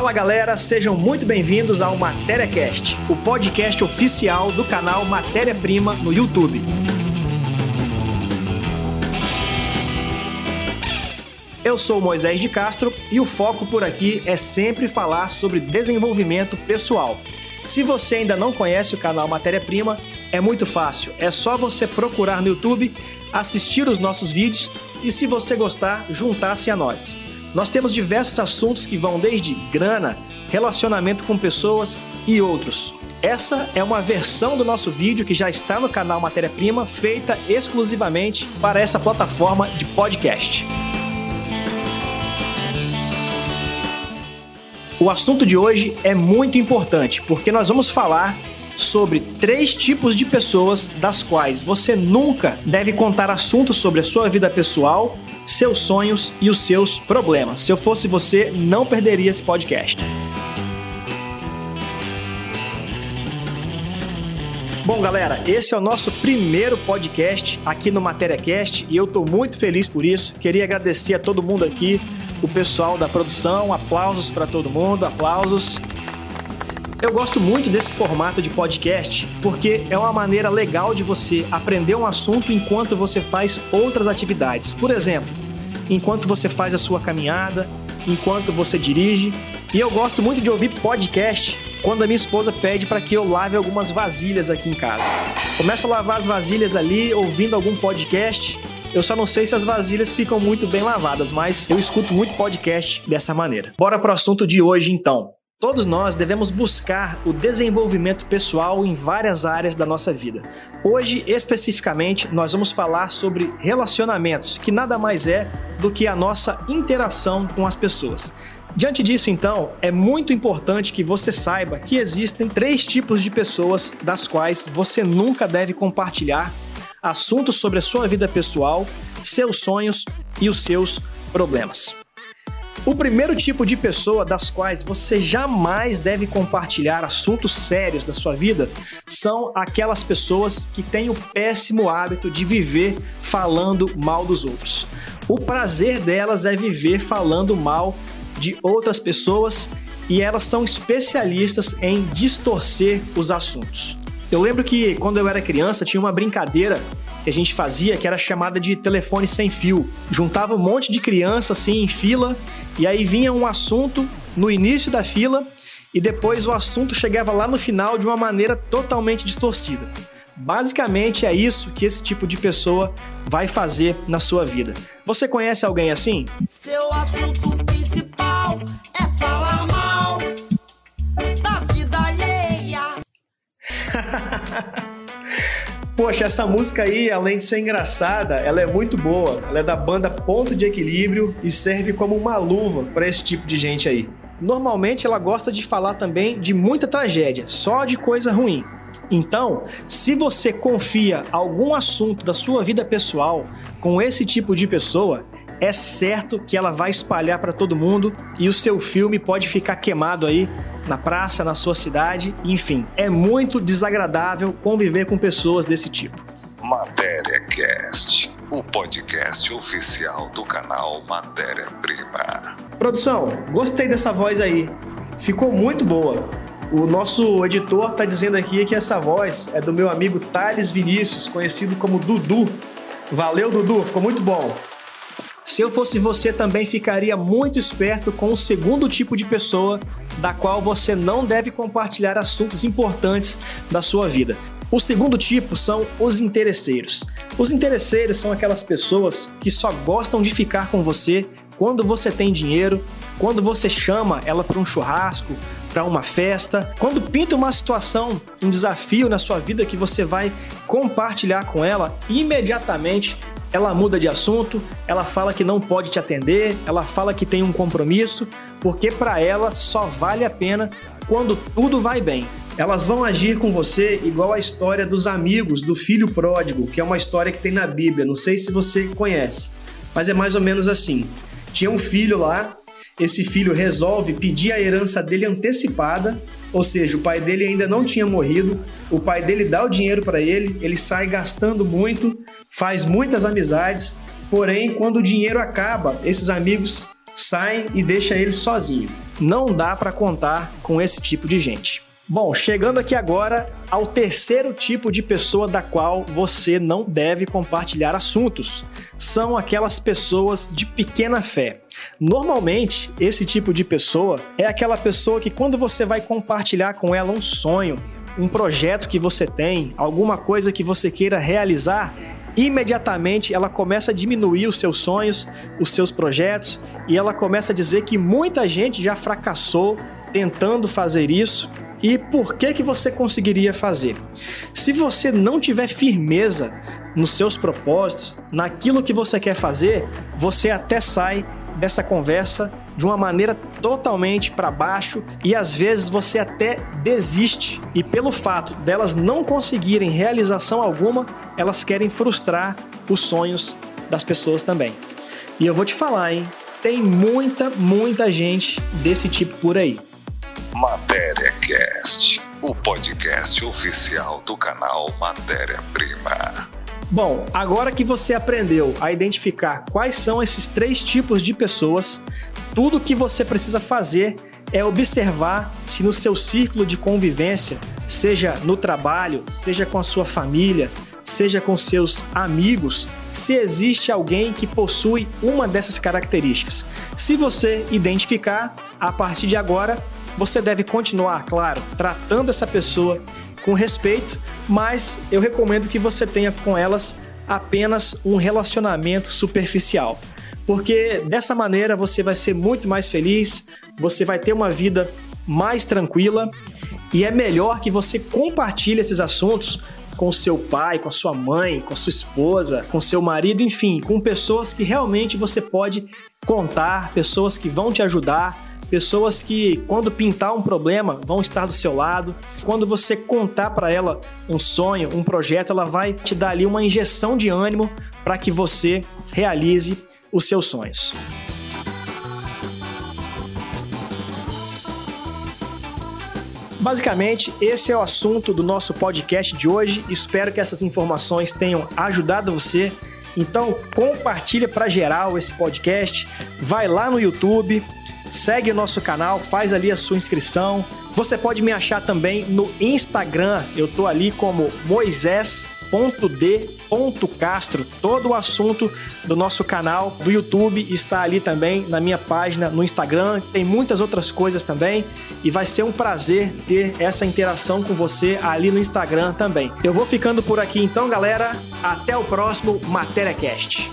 Fala galera, sejam muito bem-vindos ao MatériaCast, o podcast oficial do canal Matéria Prima no YouTube. Eu sou Moisés de Castro e o foco por aqui é sempre falar sobre desenvolvimento pessoal. Se você ainda não conhece o canal Matéria Prima, é muito fácil, é só você procurar no YouTube, assistir os nossos vídeos e, se você gostar, juntar-se a nós. Nós temos diversos assuntos que vão desde grana, relacionamento com pessoas e outros. Essa é uma versão do nosso vídeo que já está no canal Matéria Prima, feita exclusivamente para essa plataforma de podcast. O assunto de hoje é muito importante porque nós vamos falar sobre três tipos de pessoas das quais você nunca deve contar assuntos sobre a sua vida pessoal, seus sonhos e os seus problemas. Se eu fosse você, não perderia esse podcast. Bom, galera, esse é o nosso primeiro podcast aqui no MatériaCast e eu estou muito feliz por isso. Queria agradecer a todo mundo aqui, o pessoal da produção, aplausos para todo mundo, aplausos. Eu gosto muito desse formato de podcast porque é uma maneira legal de você aprender um assunto enquanto você faz outras atividades. Por exemplo, enquanto você faz a sua caminhada, enquanto você dirige. E eu gosto muito de ouvir podcast quando a minha esposa pede para que eu lave algumas vasilhas aqui em casa. Começo a lavar as vasilhas ali, ouvindo algum podcast. Eu só não sei se as vasilhas ficam muito bem lavadas, mas eu escuto muito podcast dessa maneira. Bora pro assunto de hoje então. Todos nós devemos buscar o desenvolvimento pessoal em várias áreas da nossa vida. Hoje, especificamente, nós vamos falar sobre relacionamentos, que nada mais é do que a nossa interação com as pessoas. Diante disso, então, é muito importante que você saiba que existem três tipos de pessoas das quais você nunca deve compartilhar assuntos sobre a sua vida pessoal, seus sonhos e os seus problemas. O primeiro tipo de pessoa das quais você jamais deve compartilhar assuntos sérios da sua vida são aquelas pessoas que têm o péssimo hábito de viver falando mal dos outros. O prazer delas é viver falando mal de outras pessoas e elas são especialistas em distorcer os assuntos. Eu lembro que quando eu era criança tinha uma brincadeira que a gente fazia que era chamada de telefone sem fio. Juntava um monte de criança assim em fila e aí vinha um assunto no início da fila e depois o assunto chegava lá no final de uma maneira totalmente distorcida. Basicamente é isso que esse tipo de pessoa vai fazer na sua vida. Você conhece alguém assim? Seu assunto Poxa, essa música aí, além de ser engraçada, ela é muito boa. Ela é da banda Ponto de Equilíbrio e serve como uma luva para esse tipo de gente aí. Normalmente ela gosta de falar também de muita tragédia, só de coisa ruim. Então, se você confia algum assunto da sua vida pessoal com esse tipo de pessoa, é certo que ela vai espalhar para todo mundo e o seu filme pode ficar queimado aí na praça, na sua cidade, enfim. É muito desagradável conviver com pessoas desse tipo. Matéria Cast, o podcast oficial do canal Matéria Prima. Produção, gostei dessa voz aí. Ficou muito boa. O nosso editor está dizendo aqui que essa voz é do meu amigo Thales Vinícius, conhecido como Dudu. Valeu, Dudu, ficou muito bom. Se eu fosse você, também ficaria muito esperto com o segundo tipo de pessoa da qual você não deve compartilhar assuntos importantes da sua vida. O segundo tipo são os interesseiros. Os interesseiros são aquelas pessoas que só gostam de ficar com você quando você tem dinheiro, quando você chama ela para um churrasco, para uma festa, quando pinta uma situação, um desafio na sua vida que você vai compartilhar com ela, imediatamente ela muda de assunto, ela fala que não pode te atender, ela fala que tem um compromisso, porque para ela só vale a pena quando tudo vai bem. Elas vão agir com você igual a história dos amigos do filho pródigo, que é uma história que tem na Bíblia. Não sei se você conhece, mas é mais ou menos assim. Tinha um filho lá esse filho resolve pedir a herança dele antecipada, ou seja, o pai dele ainda não tinha morrido, o pai dele dá o dinheiro para ele, ele sai gastando muito, faz muitas amizades, porém, quando o dinheiro acaba, esses amigos saem e deixam ele sozinho. Não dá para contar com esse tipo de gente. Bom, chegando aqui agora ao terceiro tipo de pessoa da qual você não deve compartilhar assuntos. São aquelas pessoas de pequena fé. Normalmente, esse tipo de pessoa é aquela pessoa que quando você vai compartilhar com ela um sonho, um projeto que você tem, alguma coisa que você queira realizar, imediatamente ela começa a diminuir os seus sonhos, os seus projetos, e ela começa a dizer que muita gente já fracassou tentando fazer isso. E por que que você conseguiria fazer? Se você não tiver firmeza nos seus propósitos, naquilo que você quer fazer, você até sai dessa conversa de uma maneira totalmente para baixo e às vezes você até desiste. E pelo fato delas não conseguirem realização alguma, elas querem frustrar os sonhos das pessoas também. E eu vou te falar, hein? Tem muita, muita gente desse tipo por aí. Matéria Cast, o podcast oficial do canal Matéria Prima. Bom, agora que você aprendeu a identificar quais são esses três tipos de pessoas, tudo que você precisa fazer é observar se no seu círculo de convivência, seja no trabalho, seja com a sua família, seja com seus amigos, se existe alguém que possui uma dessas características. Se você identificar, a partir de agora, você deve continuar, claro, tratando essa pessoa com respeito, mas eu recomendo que você tenha com elas apenas um relacionamento superficial. Porque dessa maneira você vai ser muito mais feliz, você vai ter uma vida mais tranquila e é melhor que você compartilhe esses assuntos com seu pai, com sua mãe, com sua esposa, com seu marido, enfim, com pessoas que realmente você pode contar, pessoas que vão te ajudar, pessoas que, quando pintar um problema, vão estar do seu lado. Quando você contar para ela um sonho, um projeto, ela vai te dar ali uma injeção de ânimo para que você realize os seus sonhos. Basicamente, esse é o assunto do nosso podcast de hoje. Espero que essas informações tenham ajudado você. Então, compartilha para geral esse podcast. Vai lá no YouTube, segue o nosso canal, faz ali a sua inscrição. Você pode me achar também no Instagram, eu tô ali como moisés.d.castro. Todo o assunto do nosso canal do YouTube está ali também na minha página no Instagram. Tem muitas outras coisas também e vai ser um prazer ter essa interação com você ali no Instagram também. Eu vou ficando por aqui então, galera. Até o próximo Matéria Cast.